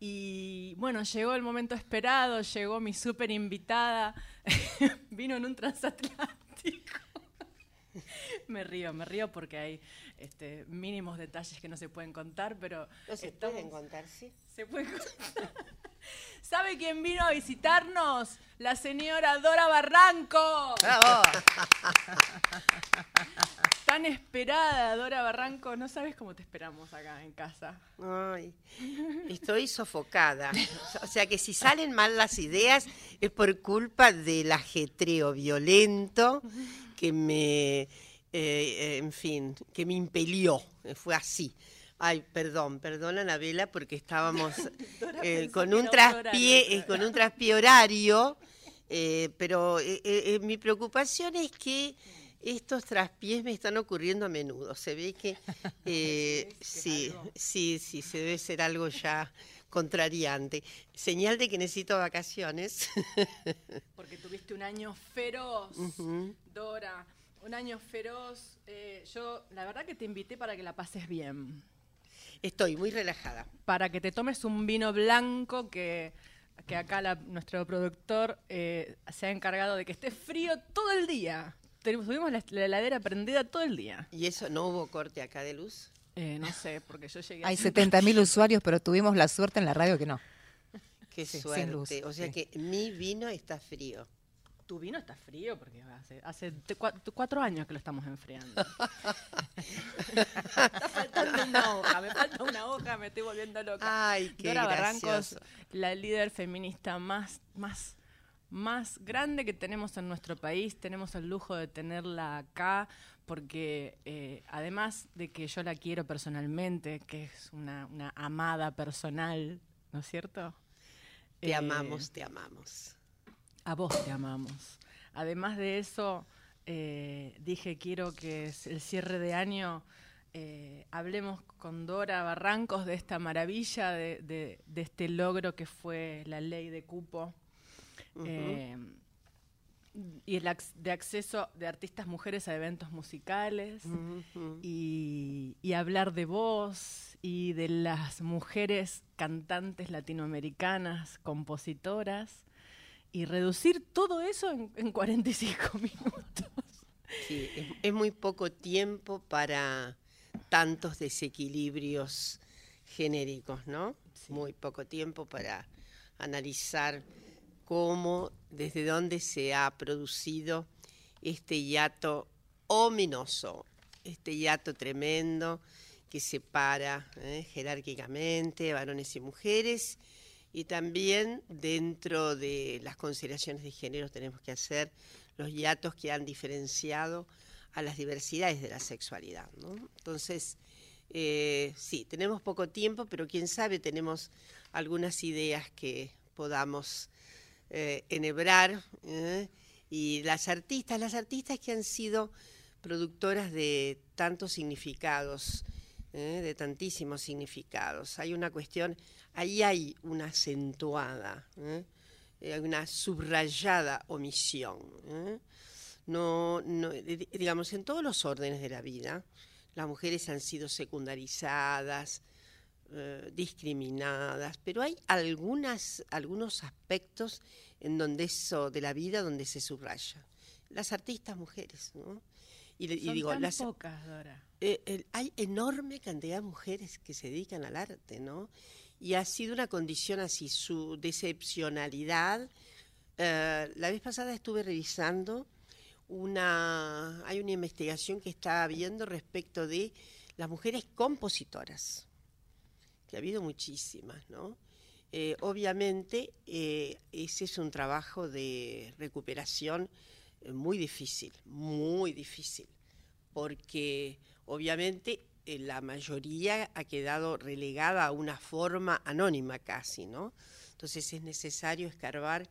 Y bueno, llegó el momento esperado, llegó mi súper invitada, vino en un transatlántico. me río, me río porque hay este, mínimos detalles que no se pueden contar, pero... No se estamos- pueden contar, sí. se puede contar. ¿Sabe quién vino a visitarnos? La señora Dora Barranco. ¡Bravo! Tan esperada, Dora Barranco. No sabes cómo te esperamos acá en casa. Ay, estoy sofocada. O sea que si salen mal las ideas es por culpa del ajetreo violento que me, eh, eh, en fin, que me impelió. Fue así. Ay, perdón, perdón Anabela, porque estábamos eh, con un traspié, eh, con un traspié horario, pero mi preocupación es que estos traspiés me están ocurriendo a menudo. Se ve que eh, sí, sí, sí, se debe ser algo ya contrariante. Señal de que necesito vacaciones. Porque tuviste un año feroz. Dora. Un año feroz. Eh, yo, la verdad que te invité para que la pases bien. Estoy muy relajada. Para que te tomes un vino blanco que, que acá la- nuestro productor eh, se ha encargado de que esté frío todo el día. Tuvimos la, la heladera prendida todo el día. ¿Y eso no hubo corte acá de luz? Eh, no sé, porque yo llegué Hay hace- 70.000 usuarios, pero tuvimos la suerte en la radio que no. Qué Sí, sin suerte. luz, o sea sí. que mi vino está frío. Tu vino está frío porque hace, hace cuatro años que lo estamos enfriando. está faltando una hoja, me falta una hoja, me estoy volviendo loca. Ay, qué Dora Barrancos, gracioso. la líder feminista más, más, más grande que tenemos en nuestro país. Tenemos el lujo de tenerla acá porque eh, además de que yo la quiero personalmente, que es una, una amada personal, ¿no es cierto? Te Eh, amamos, te amamos. a vos te amamos. Además de eso, eh, dije quiero que el cierre de año eh, hablemos con Dora Barrancos de esta maravilla, de, de- de este logro que fue la ley de cupo eh, y el ac- de acceso de artistas mujeres a eventos musicales y, y hablar de vos y de las mujeres cantantes latinoamericanas, compositoras, y reducir todo eso en, en 45 minutos. Sí, es, es muy poco tiempo para tantos desequilibrios genéricos, ¿no? Muy poco tiempo para analizar cómo, desde dónde se ha producido este hiato ominoso, este hiato tremendo que separa eh, jerárquicamente varones y mujeres y también dentro de las consideraciones de género tenemos que hacer los hiatos que han diferenciado a las diversidades de la sexualidad. Entonces, eh, sí, tenemos poco tiempo, pero quién sabe, tenemos algunas ideas que podamos eh, enhebrar. ¿eh? Y las artistas, las artistas que han sido productoras de tantos significados, ¿eh? de tantísimos significados. Hay una cuestión, ahí hay una acentuada, hay una subrayada omisión. No, no, di- digamos, en todos los órdenes de la vida, las mujeres han sido secundarizadas, eh, discriminadas, pero hay algunas, algunos aspectos en donde eso de la vida donde se subraya. Las artistas mujeres, ¿no? Y, le- y Son digo, tan las, pocas, Dora. eh, el- hay enorme cantidad de mujeres que se dedican al arte, ¿no? Y ha sido una condición así, su decepcionalidad. Eh, la vez pasada estuve revisando una, hay una investigación que está habiendo respecto de las mujeres compositoras, que ha habido muchísimas, ¿no? Eh, obviamente, eh, ese es un trabajo de recuperación eh, muy difícil, muy difícil porque obviamente la mayoría ha quedado relegada a una forma anónima casi, ¿no? Entonces es necesario escarbar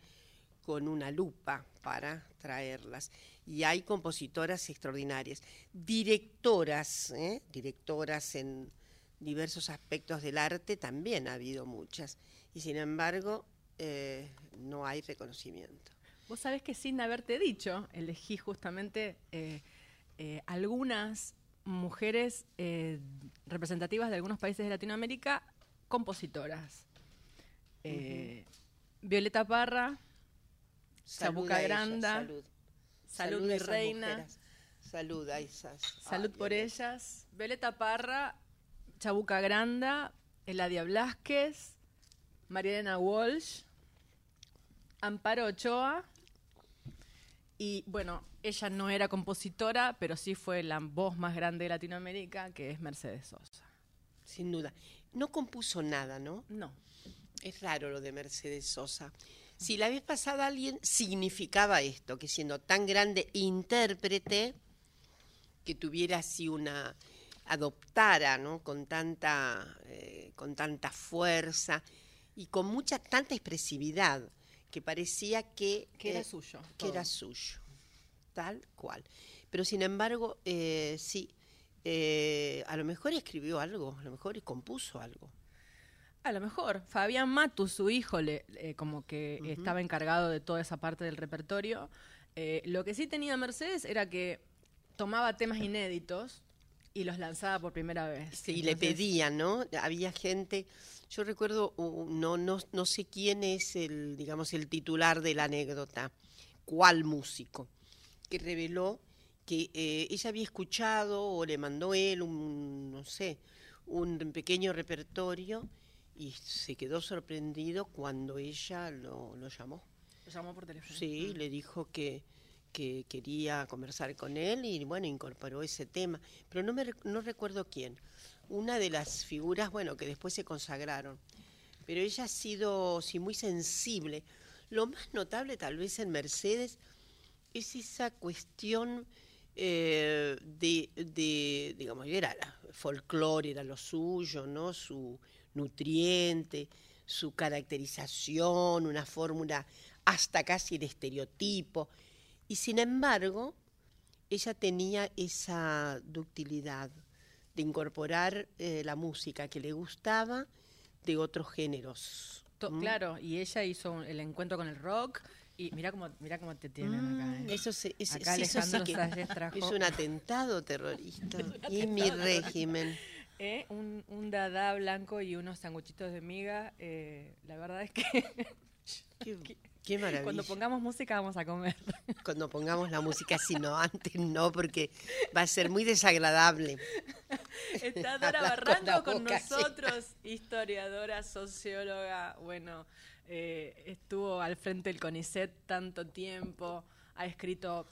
con una lupa para traerlas. Y hay compositoras extraordinarias, directoras, directoras en diversos aspectos del arte, también ha habido muchas. Y sin embargo, eh, no hay reconocimiento. Vos sabés que sin haberte dicho, elegí justamente eh, eh, algunas mujeres representativas de algunos países de Latinoamérica, compositoras. Violeta Parra, Salud Chabuca a ellas, Granda, salud. Salud, a mi reina, mujeres. Salud a esas. Salud Ay, por ellas, Violeta Parra, Chabuca Granda, Eladia Blasquez, Marielena Walsh, Amparo Ochoa. Y bueno, ella no era compositora, pero sí fue la voz más grande de Latinoamérica, que es Mercedes Sosa. Sin duda. No compuso nada, ¿no? No, Es raro lo de Mercedes Sosa. Si la vez pasada alguien significaba esto, que siendo tan grande intérprete, que tuviera así una adoptara, ¿no? Con tanta, eh, con tanta fuerza y con mucha tanta expresividad que parecía que que era eh, suyo. que todo. era suyo, tal cual. Pero sin embargo, eh, sí, a lo mejor escribió algo, a lo mejor compuso algo. A lo mejor. Fabián Matu, su hijo, le, como que estaba encargado de toda esa parte del repertorio. Lo que sí tenía Mercedes era que tomaba temas inéditos y los lanzaba por primera vez. Sí, le pedían, ¿no? Había gente, yo recuerdo, no, no, no sé quién es el, digamos, el titular de la anécdota, cuál músico, que reveló que eh, ella había escuchado o le mandó él un, no sé, un pequeño repertorio y se quedó sorprendido cuando ella lo, lo llamó. Lo llamó por teléfono. Sí, le dijo que, que quería conversar con él y bueno, incorporó ese tema. Pero no, me, no recuerdo quién. Una de las figuras, bueno, que después se consagraron. Pero ella ha sido, sí, muy sensible. Lo más notable tal vez en Mercedes es esa cuestión eh, de, de, digamos, era folclore, era lo suyo, ¿no? Su nutriente, su caracterización, una fórmula hasta casi el estereotipo. Y sin embargo, ella tenía esa ductilidad de incorporar eh, la música que le gustaba de otros géneros. To- ¿m? Claro, y ella hizo un- el encuentro con el rock. Y mira cómo, mira cómo te tienen acá. ¿eh? Eso, se- es, Acá sí, eso sí trajo- es un atentado terrorista. y mi régimen. Eh, un, un dada blanco y unos sanguchitos de miga. eh, la verdad es que Qué, qué maravilla. cuando pongamos música vamos a comer. Cuando pongamos la música, si no, antes no, porque va a ser muy desagradable. Está Dora con Barranco con, llena. nosotros, historiadora, socióloga, bueno, eh, estuvo al frente del CONICET tanto tiempo, ha escrito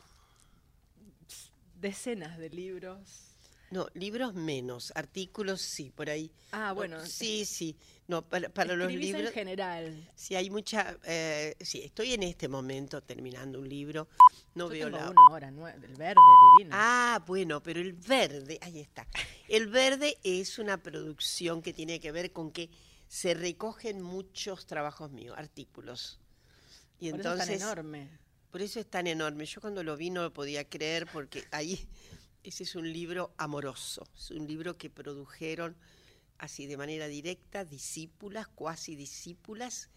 decenas de libros. No, libros menos, artículos sí, por ahí. Ah, bueno, Sí, sí. No, para, para los libros. en general. Sí, hay mucha. eh, sí, estoy en este momento terminando un libro. No Yo veo tengo la. nue- del verde, divino. Ah, bueno, pero el verde, ahí está. El verde es una producción que tiene que ver con que se recogen muchos trabajos míos, artículos. Y Por eso es entonces, tan enorme. por eso es tan enorme. Yo cuando lo vi no lo podía creer porque ahí ese es un libro amoroso, es un libro que produjeron así de manera directa discípulas, cuasi discípulas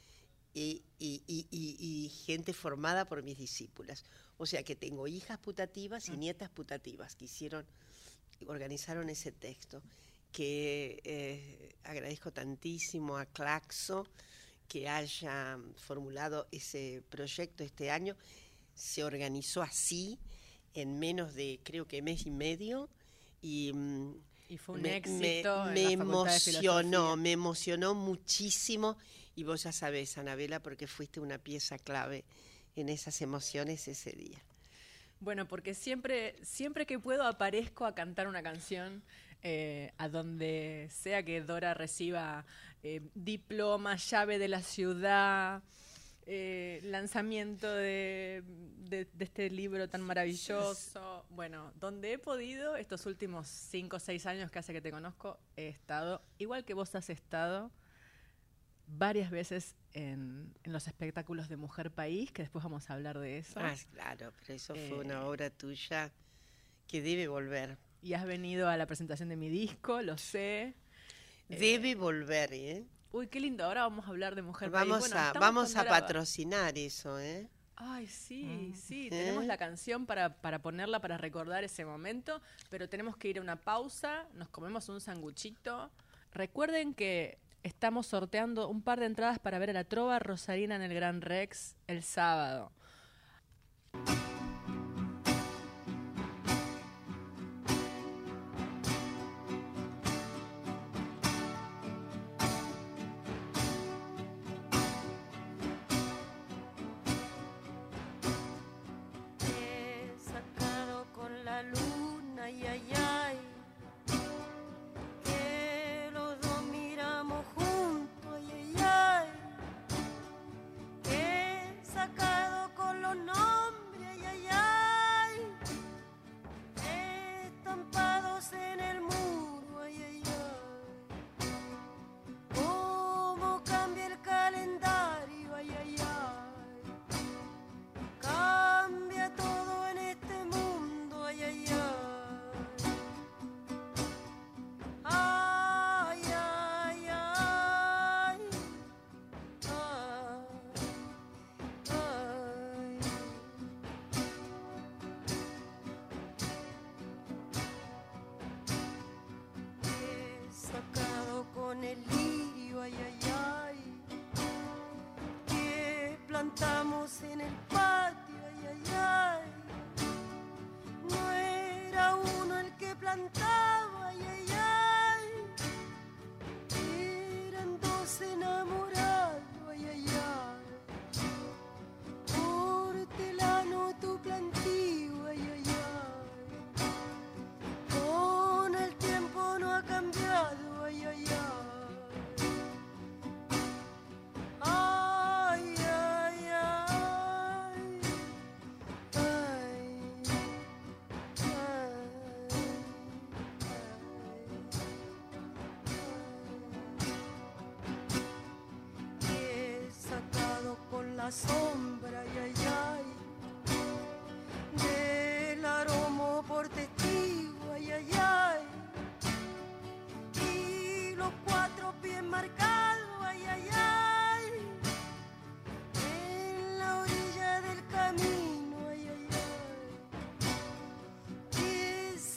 y, y- y- y- y gente formada por mis discípulas. O sea que tengo hijas putativas y nietas putativas que hicieron, organizaron ese texto, que eh, agradezco tantísimo a Claxo que haya formulado ese proyecto este año. Se organizó así en menos de creo que mes y medio y mm, Y fue un me, éxito. me- emocionó, me emocionó muchísimo y vos ya sabés, Anabela, porque fuiste una pieza clave en esas emociones ese día. Bueno, porque siempre, siempre que puedo aparezco a cantar una canción eh, a donde sea que Dora reciba eh, diploma, llave de la ciudad, eh, lanzamiento de, de- de este libro tan maravilloso. Bueno, donde he podido, estos últimos cinco o seis años que hace que te conozco, he estado, igual que vos has estado, varias veces en, en los espectáculos de Mujer País, que después vamos a hablar de eso. Ah, claro, pero eso fue Eh, una obra tuya que debe volver. Y has venido a la presentación de mi disco, lo sé. Debe volver, ¿eh? Uy, qué lindo. Ahora vamos a hablar de Mujer Vamos País. Bueno, a, vamos a patrocinar eso, ¿eh? Ay, sí, sí. ¿Eh? Tenemos la canción para, para ponerla, para recordar ese momento. Pero tenemos que ir a una pausa. Nos comemos un sanguchito. Recuerden que estamos sorteando un par de entradas para ver a la Trova Rosarina en el Gran Rex el sábado. Sombra,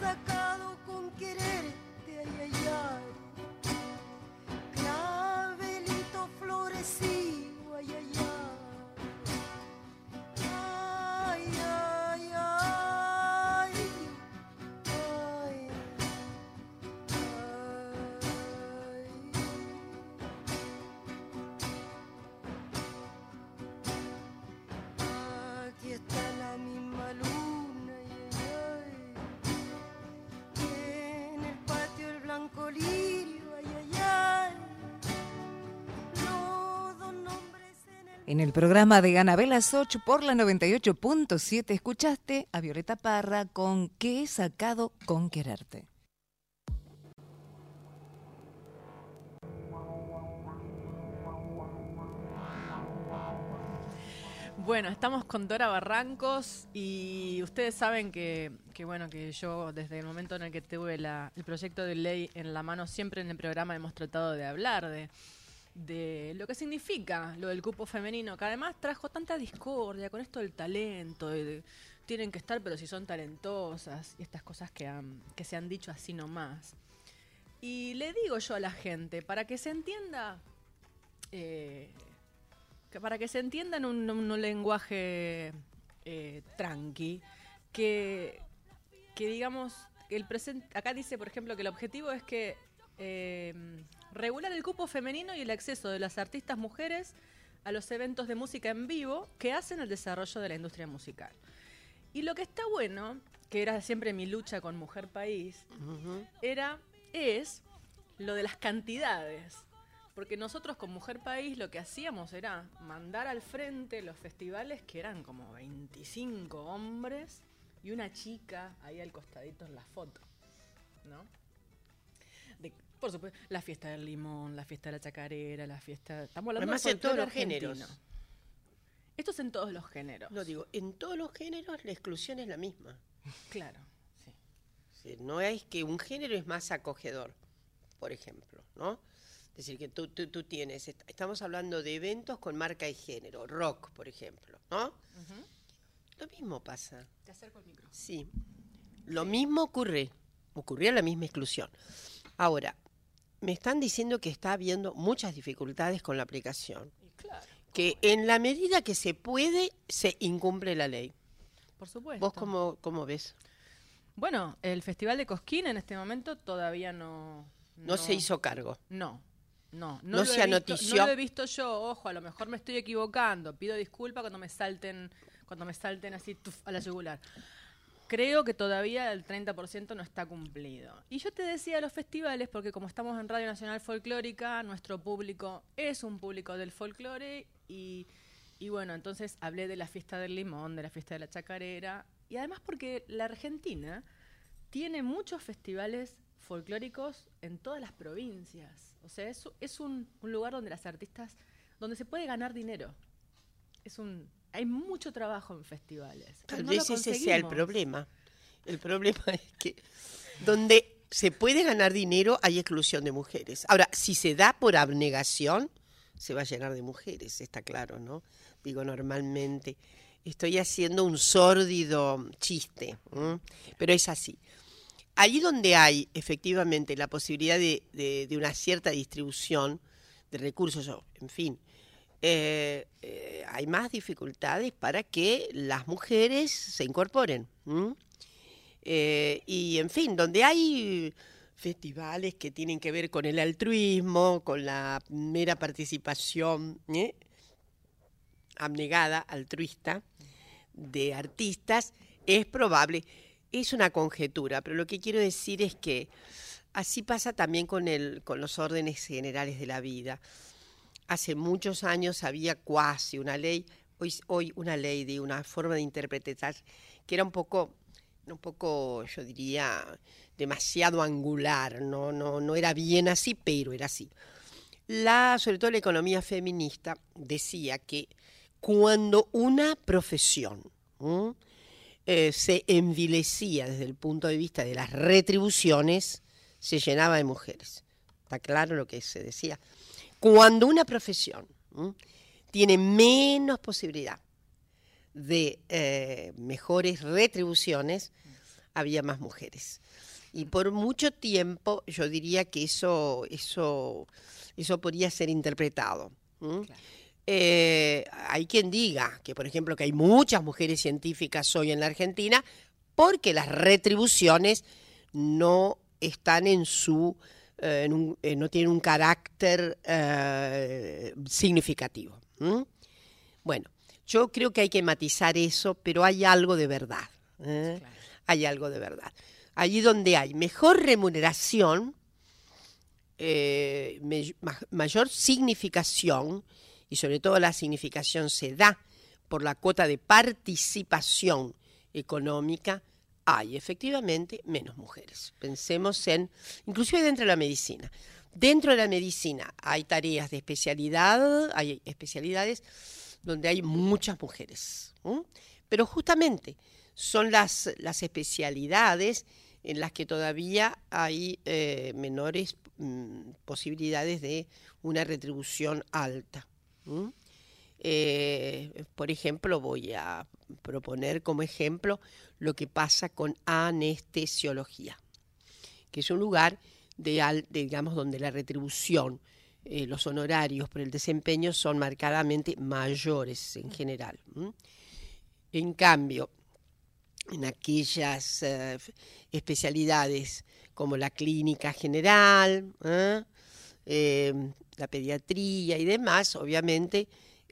sacado con quererte, en el programa de Anabel las 8 por la 98.7 escuchaste a Violeta Parra con ¿Qué he sacado con quererte? Bueno, estamos con Dora Barrancos y ustedes saben que, bueno que yo desde el momento en el que tuve el proyecto de ley en la mano siempre en el programa hemos tratado de hablar de, de lo que significa lo del cupo femenino, que además trajo tanta discordia con esto del talento, tienen que estar pero si son talentosas y estas cosas que, han- que se han dicho así nomás. Y le digo yo a la gente, para que se entienda eh, que para que se entienda en un, lenguaje eh, tranqui, que, que digamos, el presente, acá dice, por ejemplo, que el objetivo es que eh, regular el cupo femenino y el acceso de las artistas mujeres a los eventos de música en vivo que hacen el desarrollo de la industria musical. Y lo que está bueno, que era siempre mi lucha con Mujer País, era, es lo de las cantidades. Porque nosotros con Mujer País lo que hacíamos era mandar al frente los festivales que eran como 25 hombres y una chica ahí al costadito en la foto. ¿No? De- por supuesto, la fiesta del limón, la fiesta de la chacarera, la fiesta. Estamos hablando Además, del en todos los géneros. Esto es en todos los géneros. No digo, en todos los géneros la exclusión es la misma. Claro, sí. No es que un género es más acogedor, por ejemplo, ¿no? Es decir, que tú, tú, tú tienes, est- estamos hablando de eventos con marca y género, rock, por ejemplo, ¿no? Lo mismo pasa, Te acerco el micro. sí. Lo mismo ocurre, ocurría la misma exclusión. Ahora, me están diciendo que está habiendo muchas dificultades con la aplicación. Claro, Que en la medida que se puede, se incumple la ley. por supuesto. ¿Vos cómo, cómo ves? Bueno, el Festival de Cosquín en este momento todavía no... No, se hizo cargo. No, no. No lo se he visto- anotició. No lo he visto yo, ojo, a lo mejor me estoy equivocando. Pido disculpas cuando me salten, cuando me salten así tuf, a la yugular. Creo que todavía el 30% no está cumplido. Y yo te decía los festivales, porque como estamos en Radio Nacional Folclórica, nuestro público es un público del folclore y, bueno, entonces hablé de la fiesta del limón, de la fiesta de la chacarera, y además porque la Argentina tiene muchos festivales folclóricos en todas las provincias. O sea, es, es un, un lugar donde las artistas, donde se puede ganar dinero. Es un, hay mucho trabajo en festivales. Tal vez ese sea el problema. El problema es que donde se puede ganar dinero hay exclusión de mujeres. Ahora, si se da por abnegación, se va a llenar de mujeres, está claro, ¿no? Digo, normalmente. Estoy haciendo un sórdido chiste, pero es así. Allí donde hay efectivamente la posibilidad de, de- de una cierta distribución de recursos, en fin, eh, eh, hay más dificultades para que las mujeres se incorporen. Eh, y en fin, donde hay festivales que tienen que ver con el altruismo, con la mera participación abnegada, altruista, de artistas, es probable, es una conjetura, pero lo que quiero decir es que así pasa también con, el, con los órdenes generales de la vida. Hace muchos años había cuasi una ley, hoy, una ley de una forma de interpretar que era un poco, un poco, yo diría, demasiado angular, no, no, no era bien así, pero era así. La, sobre todo la economía feminista decía que cuando una profesión eh, se envilecía desde el punto de vista de las retribuciones, se llenaba de mujeres. ¿Está claro lo que se decía? Cuando una profesión ¿m? tiene menos posibilidad de eh, mejores retribuciones, había más mujeres. Y por mucho tiempo yo diría que eso, eso, eso podría ser interpretado. ¿m? Eh, hay quien diga que, por ejemplo, que hay muchas mujeres científicas hoy en la Argentina porque las retribuciones no están en su, eh, en un- eh, no tienen un carácter eh, significativo. Bueno, yo creo que hay que matizar eso, pero hay algo de verdad. ¿eh? Hay algo de verdad. Allí donde hay mejor remuneración, me- ma- mayor significación, y sobre todo la significación se da por la cuota de participación económica, hay efectivamente menos mujeres. Pensemos en, inclusive dentro de la medicina. Dentro de la medicina hay tareas de especialidad, hay especialidades donde hay muchas mujeres. Pero justamente son las, las especialidades en las que todavía hay eh, menores mm, posibilidades de una retribución alta. Eh, por ejemplo, voy a proponer como ejemplo lo que pasa con anestesiología, que es un lugar de, digamos, donde la retribución, eh, los honorarios por el desempeño son marcadamente mayores en general. En cambio, en aquellas eh, especialidades como la clínica general, la pediatría y demás, obviamente,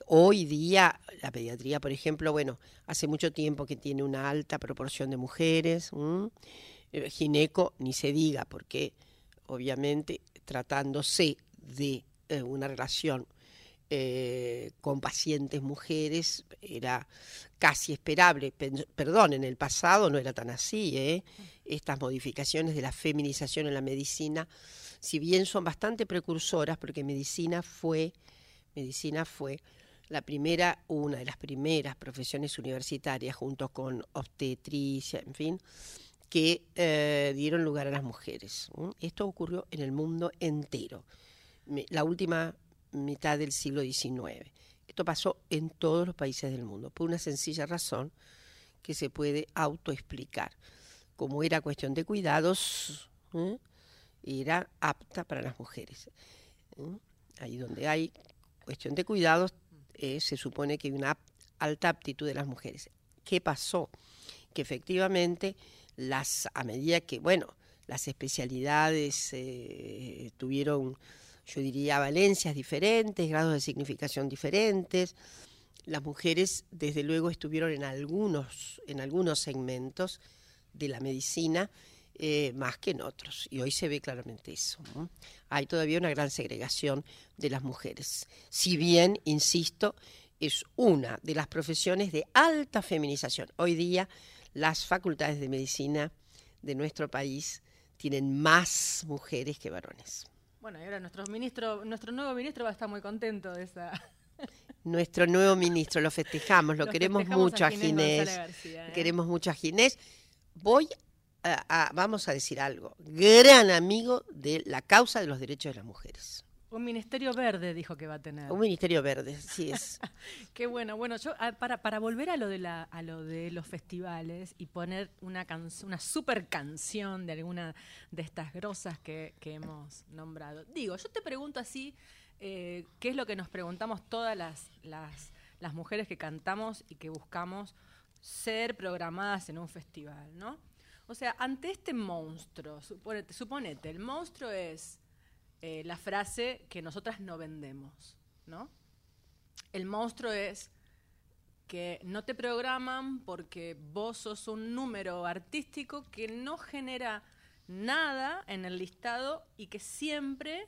hoy día la pediatría, por ejemplo, bueno, hace mucho tiempo que tiene una alta proporción de mujeres. Eh, gineco ni se diga, porque obviamente tratándose de eh, una relación eh, con pacientes mujeres era casi esperable. Perdón, en el pasado no era tan así. Estas modificaciones de la feminización en la medicina, si bien son bastante precursoras, porque medicina fue, medicina fue la primera, una de las primeras profesiones universitarias, junto con obstetricia, en fin, que eh, dieron lugar a las mujeres. Esto ocurrió en el mundo entero, la última mitad del siglo XIX. Esto pasó en todos los países del mundo, por una sencilla razón que se puede autoexplicar. Como era cuestión de cuidados, ¿eh? era apta para las mujeres. ¿Mm? Ahí donde hay cuestión de cuidados, eh, se supone que hay una alta aptitud de las mujeres. ¿Qué pasó? Que efectivamente, las, a medida que, bueno, las especialidades eh, tuvieron, yo diría, valencias diferentes, grados de significación diferentes, las mujeres, desde luego, estuvieron en algunos, en algunos segmentos de la medicina eh, más que en otros. Y hoy se ve claramente eso. ¿no? Hay todavía una gran segregación de las mujeres. Si bien, insisto, es una de las profesiones de alta feminización. Hoy día las facultades de medicina de nuestro país tienen más mujeres que varones. Bueno, y ahora nuestro ministro, nuestro nuevo ministro va a estar muy contento de esa. Nuestro nuevo ministro, lo festejamos, lo, queremos festejamos mucho a a Ginés García, ¿eh? Queremos mucho a Ginés. Voy a, a- vamos a decir algo, gran amigo de la causa de los derechos de las mujeres. Un ministerio verde dijo que va a tener. Un ministerio verde, sí es. Qué bueno. Bueno, yo ah, para, para volver a lo de la, a lo de los festivales y poner una can- una super canción de alguna de estas grosas que, que hemos nombrado. Digo, yo te pregunto así, eh, ¿qué es lo que nos preguntamos todas las, las, las mujeres que cantamos y que buscamos ser programadas en un festival, ¿no? O sea, ante este monstruo, suponete, suponete el monstruo es eh, la frase que nosotras no vendemos, ¿no? El monstruo es que no te programan porque vos sos un número artístico que no genera nada en el listado y que siempre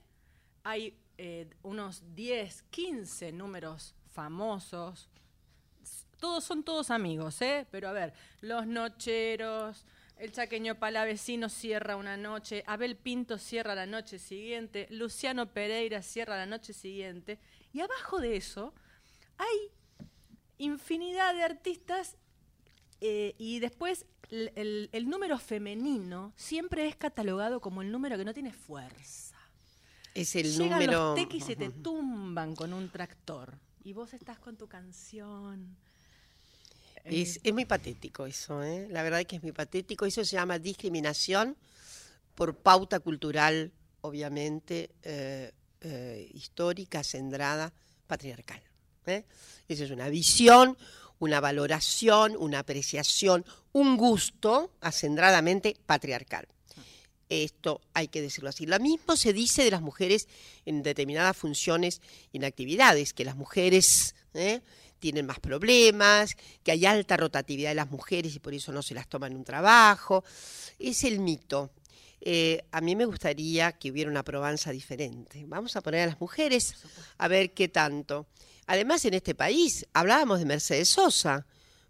hay eh, unos 10, 15 números famosos. Todos son todos amigos, ¿eh? Pero a ver, Los Nocheros, el chaqueño palavecino cierra una noche, Abel Pinto cierra la noche siguiente, Luciano Pereira cierra la noche siguiente, y abajo de eso hay infinidad de artistas eh, y después el, el- el número femenino siempre es catalogado como el número que no tiene fuerza. Es el Llegan número. los tequis y se te tumban con un tractor y vos estás con tu canción. Es, es muy patético eso, ¿eh? la verdad que es muy patético. Eso se llama discriminación por pauta cultural, obviamente, eh, eh, histórica, centrada, patriarcal. ¿eh? Esa es una visión, una valoración, una apreciación, un gusto acendradamente patriarcal. Esto hay que decirlo así. Lo mismo se dice de las mujeres en determinadas funciones y en actividades, que las mujeres. Tienen más problemas, que hay alta rotatividad de las mujeres y por eso no se las toma en un trabajo. Es el mito. Eh, a mí me gustaría que hubiera una probanza diferente. Vamos a poner a las mujeres a ver qué tanto. Además, en este país hablábamos de Mercedes Sosa,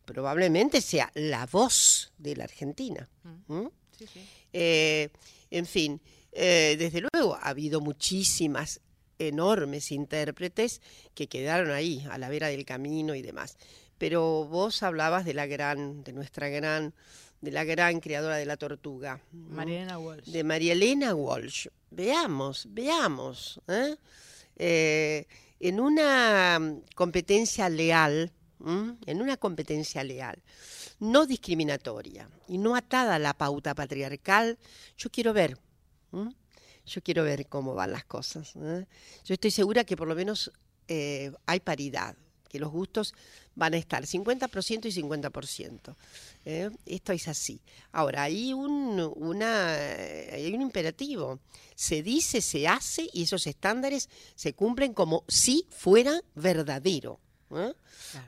probablemente sea la voz de la Argentina. ¿Mm? sí, sí. Eh, en fin, eh, desde luego ha habido muchísimas enormes intérpretes que quedaron ahí, a la vera del camino y demás. Pero vos hablabas de la gran, de nuestra gran, de la gran creadora de la tortuga. Mariana Walsh. de María Elena Walsh. Veamos, veamos. ¿eh? Eh, en una competencia leal, ¿m? en una competencia leal, no discriminatoria y no atada a la pauta patriarcal, yo quiero ver. ¿m? Yo quiero ver cómo van las cosas. ¿eh? Yo estoy segura que por lo menos eh, hay paridad, que los gustos van a estar 50% y 50%. ¿eh? Esto es así. Ahora, hay un, una, hay un imperativo. Se dice, se hace y esos estándares se cumplen como si fuera verdadero. ¿eh?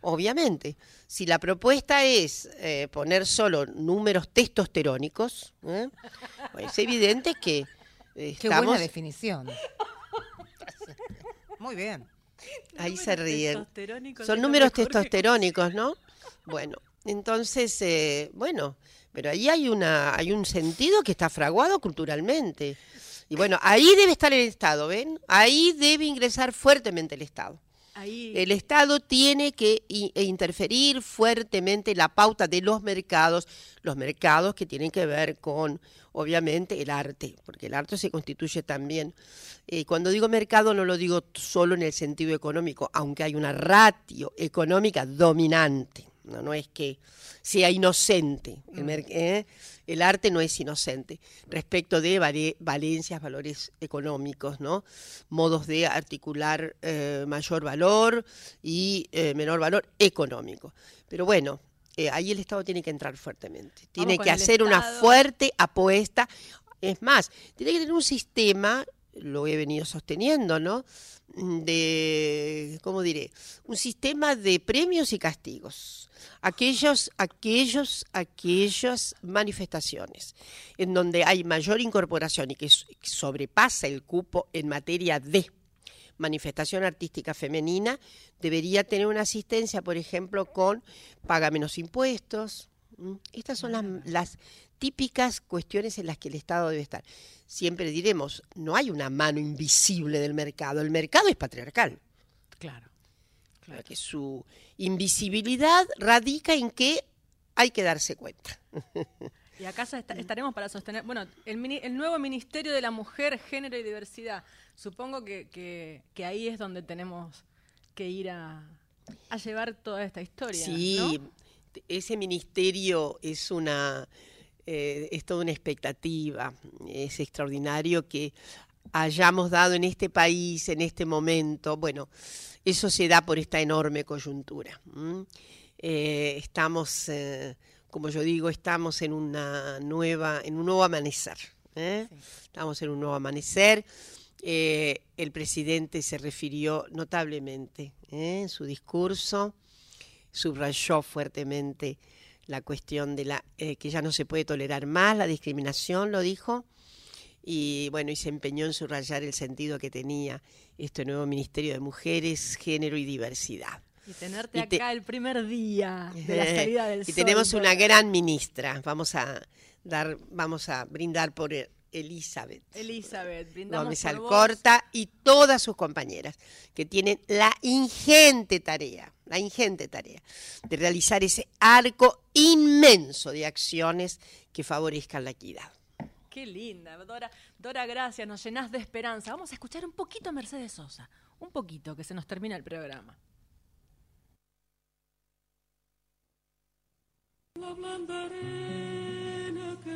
Obviamente, si la propuesta es eh, poner solo números testosterónicos, ¿eh? pues es evidente que Qué buena definición. Muy bien. Ahí se ríen. Son números testosterónicos, ¿no? Bueno, entonces, eh, bueno, pero ahí hay una, hay un sentido que está fraguado culturalmente. Y bueno, ahí debe estar el Estado, ¿ven? Ahí debe ingresar fuertemente el Estado. El Estado tiene que e interferir fuertemente la pauta de los mercados, los mercados que tienen que ver con, obviamente, el arte, porque el arte se constituye también. eh, cuando digo mercado no lo digo solo en el sentido económico, aunque hay una ratio económica dominante. No, no es que sea inocente. El, Mm. ¿eh? El arte no es inocente respecto de vale- valencias, valores económicos, ¿no? Modos de articular eh, mayor valor y eh, menor valor económico. Pero bueno, ahí el Estado tiene que entrar fuertemente. Tiene que hacer una fuerte apuesta. Es más, tiene que tener un sistema, lo he venido sosteniendo, ¿no? De, ¿cómo diré? Un sistema de premios y castigos. Aquellos, aquellos, aquellas manifestaciones en donde hay mayor incorporación y que sobrepasa el cupo en materia de manifestación artística femenina, debería tener una asistencia, por ejemplo, con paga menos impuestos. Estas son las, las típicas cuestiones en las que el Estado debe estar. Siempre diremos, no hay una mano invisible del mercado, el mercado es patriarcal, Claro. claro. que su invisibilidad radica en que hay que darse cuenta. Y acá está- estaremos para sostener, bueno, el, mini- el nuevo Ministerio de la Mujer, Género y Diversidad. Supongo que, que- que ahí es donde tenemos que ir a, a llevar toda esta historia. Sí, ¿no? Ese ministerio es una eh, es toda una expectativa. Es extraordinario que hayamos dado en este país, en este momento, bueno, eso se da por esta enorme coyuntura. Eh, estamos, eh, como yo digo, estamos en una nueva, en un nuevo amanecer. Estamos en un nuevo amanecer. El presidente se refirió notablemente en su discurso subrayó fuertemente la cuestión de la eh, que ya no se puede tolerar más la discriminación, lo dijo, y bueno, y se empeñó en subrayar el sentido que tenía este nuevo Ministerio de Mujeres, Género y Diversidad. Y tenerte Y te- acá el primer día de la salida del y sol. tenemos una gran ministra, vamos a dar, vamos a brindar por eh, Elizabeth. Elizabeth, brindamos Gómez. Alcorta y todas sus compañeras que tienen la ingente tarea, la ingente tarea de realizar ese arco inmenso de acciones que favorezcan la equidad. Qué linda, Dora. Dora, gracias, nos llenás de esperanza. Vamos a escuchar un poquito a Mercedes Sosa. Un poquito, que se nos termina el programa. La blanda arena que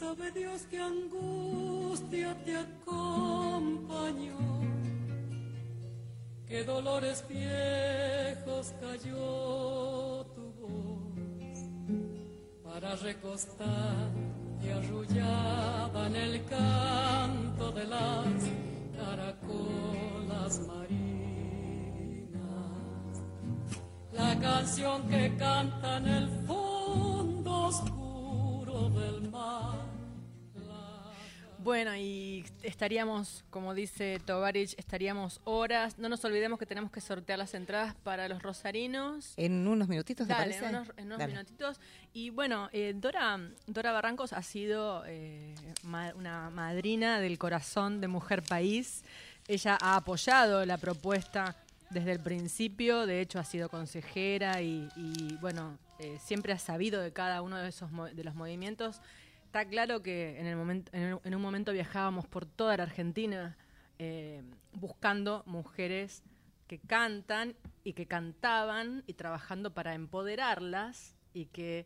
Sabe Dios que angustia te acompañó, que dolores viejos cayó tu voz para recostar y arrullada en el canto de las caracolas marinas. La canción que canta en el fondo oscuro del mar. Bueno, y estaríamos, como dice Tovarich, estaríamos horas. No nos olvidemos que tenemos que sortear las entradas para los rosarinos. En unos minutitos, ¿te Dale, parece? en unos, en unos Dale. minutitos. Y bueno, eh, Dora, Dora Barrancos ha sido eh, ma- una madrina del corazón de Mujer País. Ella ha apoyado la propuesta desde el principio, de hecho ha sido consejera y, y, bueno, eh, siempre ha sabido de cada uno de esos mo- de los movimientos. Está claro que en, el momento, en, el- en un momento viajábamos por toda la Argentina eh, buscando mujeres que cantan y que cantaban y trabajando para empoderarlas y que,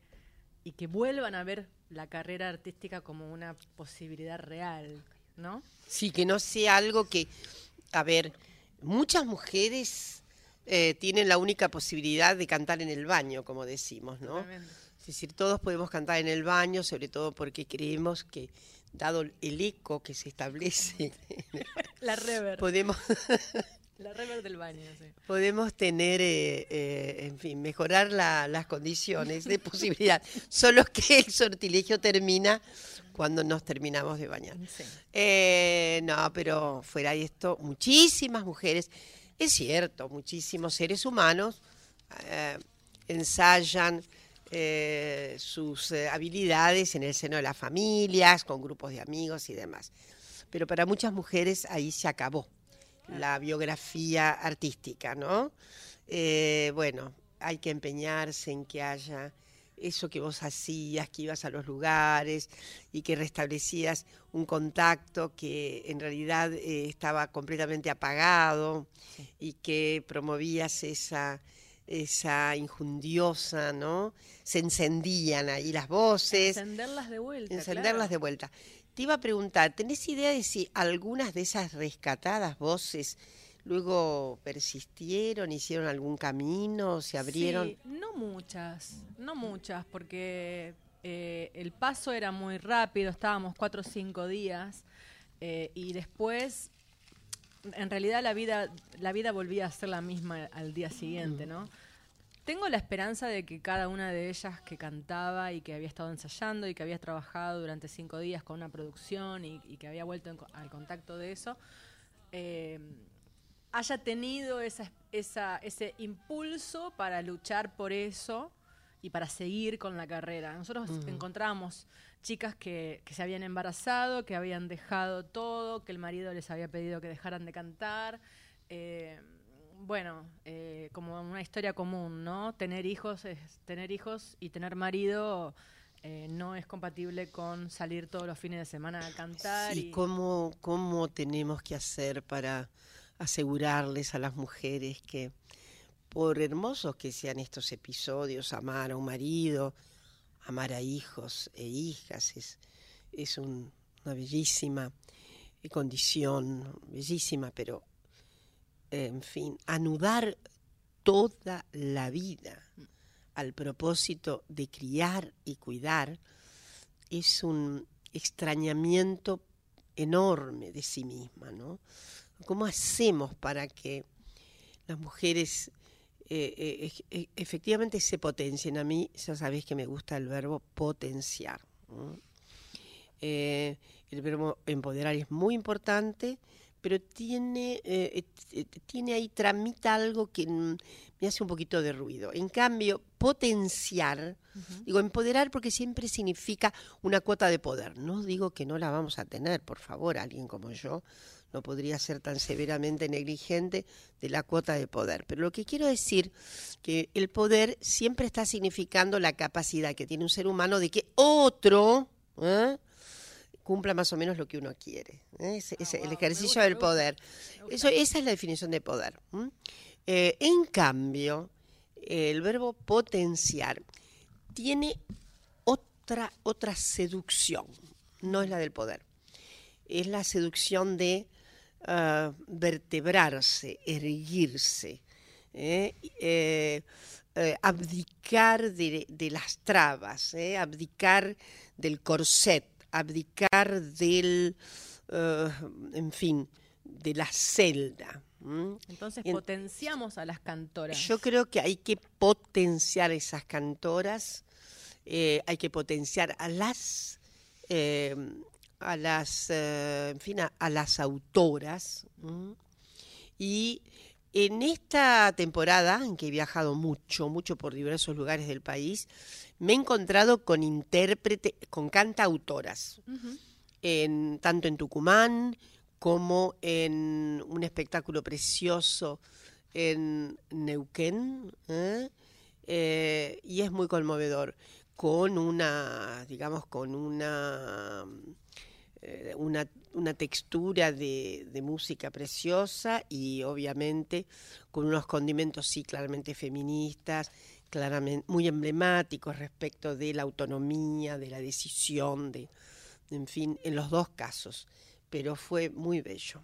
y que vuelvan a ver la carrera artística como una posibilidad real, ¿no? Sí, que no sea algo que, a ver, muchas mujeres eh, tienen la única posibilidad de cantar en el baño, como decimos, ¿no? Totalmente. Es decir, todos podemos cantar en el baño, sobre todo porque creemos que, dado el eco que se establece, La rever, podemos, la rever del baño, sí. podemos tener, eh, eh, en fin, mejorar la- las condiciones de posibilidad. Solo que el sortilegio termina cuando nos terminamos de bañar. Sí. Eh, no, pero fuera de esto, muchísimas mujeres Es cierto, muchísimos seres humanos ensayan eh, sus eh, habilidades en el seno de las familias, con grupos de amigos y demás. Pero para muchas mujeres ahí se acabó la biografía artística, ¿no? Eh, bueno, hay que empeñarse en que haya eso que vos hacías, que ibas a los lugares y que restablecías un contacto que en realidad eh, estaba completamente apagado y que promovías esa, esa injundiosa, ¿no? Se encendían ahí las voces. Encenderlas de vuelta. Encenderlas claro. de vuelta. Te iba a preguntar, ¿tenés idea de si algunas de esas rescatadas voces luego persistieron, hicieron algún camino, se abrieron? Sí, no muchas, no muchas, porque eh, el paso era muy rápido, estábamos cuatro o cinco días eh, y después, en realidad la vida, la vida volvía a ser la misma al día siguiente, ¿no? Tengo la esperanza de que cada una de ellas que cantaba y que había estado ensayando y que había trabajado durante cinco días con una producción y, y que había vuelto en al contacto de eso, eh, haya tenido esa, esa- ese impulso para luchar por eso y para seguir con la carrera. Nosotros encontrábamos chicas que, que se habían embarazado, que habían dejado todo, que el marido les había pedido que dejaran de cantar. eh, bueno, eh, como una historia común, ¿no? Tener hijos es tener hijos y tener marido eh, no es compatible con salir todos los fines de semana a cantar. ¿Y y- cómo, cómo tenemos que hacer para asegurarles a las mujeres que, por hermosos que sean estos episodios, amar a un marido, amar a hijos e hijas, es, es un- una bellísima eh, condición, bellísima, pero, eh, en fin, anudar toda la vida al propósito de criar y cuidar es un extrañamiento enorme de sí misma, ¿no? ¿Cómo hacemos para que las mujeres eh, eh, ej- e- efectivamente se potencien? A mí, ya sabéis que me gusta el verbo potenciar. ¿no? Eh, el verbo empoderar es muy importante, pero tiene, eh, eh, tiene ahí, tramita algo que me hace un poquito de ruido. En cambio, potenciar, digo empoderar porque siempre significa una cuota de poder. No digo que no la vamos a tener, por favor, alguien como yo no podría ser tan severamente negligente de la cuota de poder. Pero lo que quiero decir que el poder siempre está significando la capacidad que tiene un ser humano de que otro ¿eh? cumpla más o menos lo que uno quiere. ¿eh? Ese- ese- el ejercicio del poder. Eso, esa es la definición de poder. Eh, en cambio, el verbo potenciar tiene otra, otra seducción, no es la del poder. Es la seducción de vertebrarse, erguirse, ¿eh? Eh, eh, abdicar de, de las trabas, abdicar del corset, abdicar del, en fin, de la celda. Entonces En- potenciamos a las cantoras. Yo creo que hay que potenciar esas cantoras, hay que potenciar a las, a las, eh, en fin, a, a las autoras. ¿m? Y en esta temporada, en que he viajado mucho, mucho por diversos lugares del país, me he encontrado con intérprete, con cantautoras Ujú. en, tanto en Tucumán como en un espectáculo precioso en Neuquén, ¿eh? Eh, y es muy conmovedor, con una, digamos, con una, una, una textura de, de música preciosa y obviamente con unos condimentos, sí, claramente feministas, claramente muy emblemáticos respecto de la autonomía, de la decisión, de, en fin, en los dos casos, pero fue muy bello.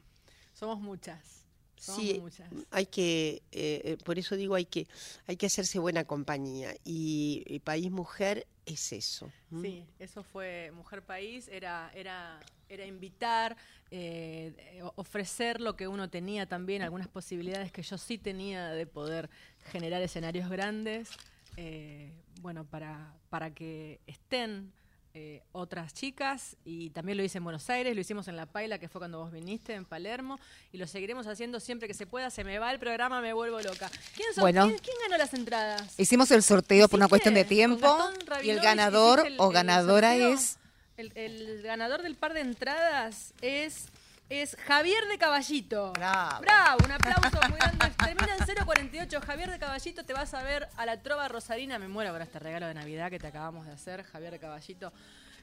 Somos muchas. Somos Sí, muchas. hay que, eh, eh, por eso digo, hay que, hay que hacerse buena compañía y, y País Mujer es eso. Sí, eso fue Mujer País, era, era, era invitar, eh, ofrecer lo que uno tenía también, algunas posibilidades que yo sí tenía de poder generar escenarios grandes, eh, bueno, para, para que estén eh, otras chicas y también lo hice en Buenos Aires, lo hicimos en La Paila, que fue cuando vos viniste, en Palermo, y lo seguiremos haciendo siempre que se pueda. Se me va el programa, me vuelvo loca. ¿Quién, son- Bueno. quién- quién ganó las entradas? Hicimos el sorteo por una cuestión de tiempo y el ganador el- o el ganadora sorteo. es... El, el ganador del par de entradas es, es Javier de Caballito. Bravo. Bravo, un aplauso muy grande. Termina en 048. Javier de Caballito, te vas a ver a la Trova Rosarina. Me muero por este regalo de Navidad que te acabamos de hacer, Javier de Caballito.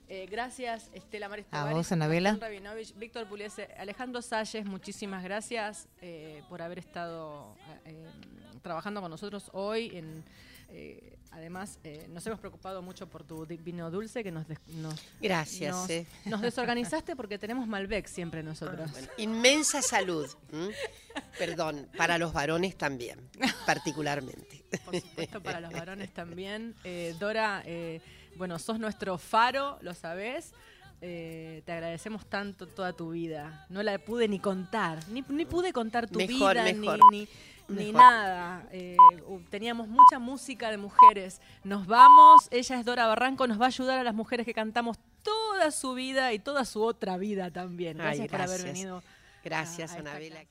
Eh, gracias, Estela Maris A vos, Anabela. Víctor Puliese, Alejandro Salles, muchísimas gracias eh, por haber estado eh, trabajando con nosotros hoy. En, eh, además, eh, nos hemos preocupado mucho por tu vino dulce que nos, Gracias. nos, eh. nos desorganizaste porque tenemos Malbec siempre nosotros. Bueno, inmensa salud. Perdón, para los varones también, particularmente. Por supuesto, para los varones también. Dora, bueno, sos nuestro faro, lo sabés. Eh, te agradecemos tanto toda tu vida. No la pude ni contar, ni, ni pude contar tu Mejor, vida, mejor. ni, ni, ni nada. Eh, teníamos mucha música de mujeres. Nos vamos, ella es Dora Barranco, nos va a ayudar a las mujeres que cantamos toda su vida y toda su otra vida también. Ay, Gracias por haber venido. Gracias, a Anabela.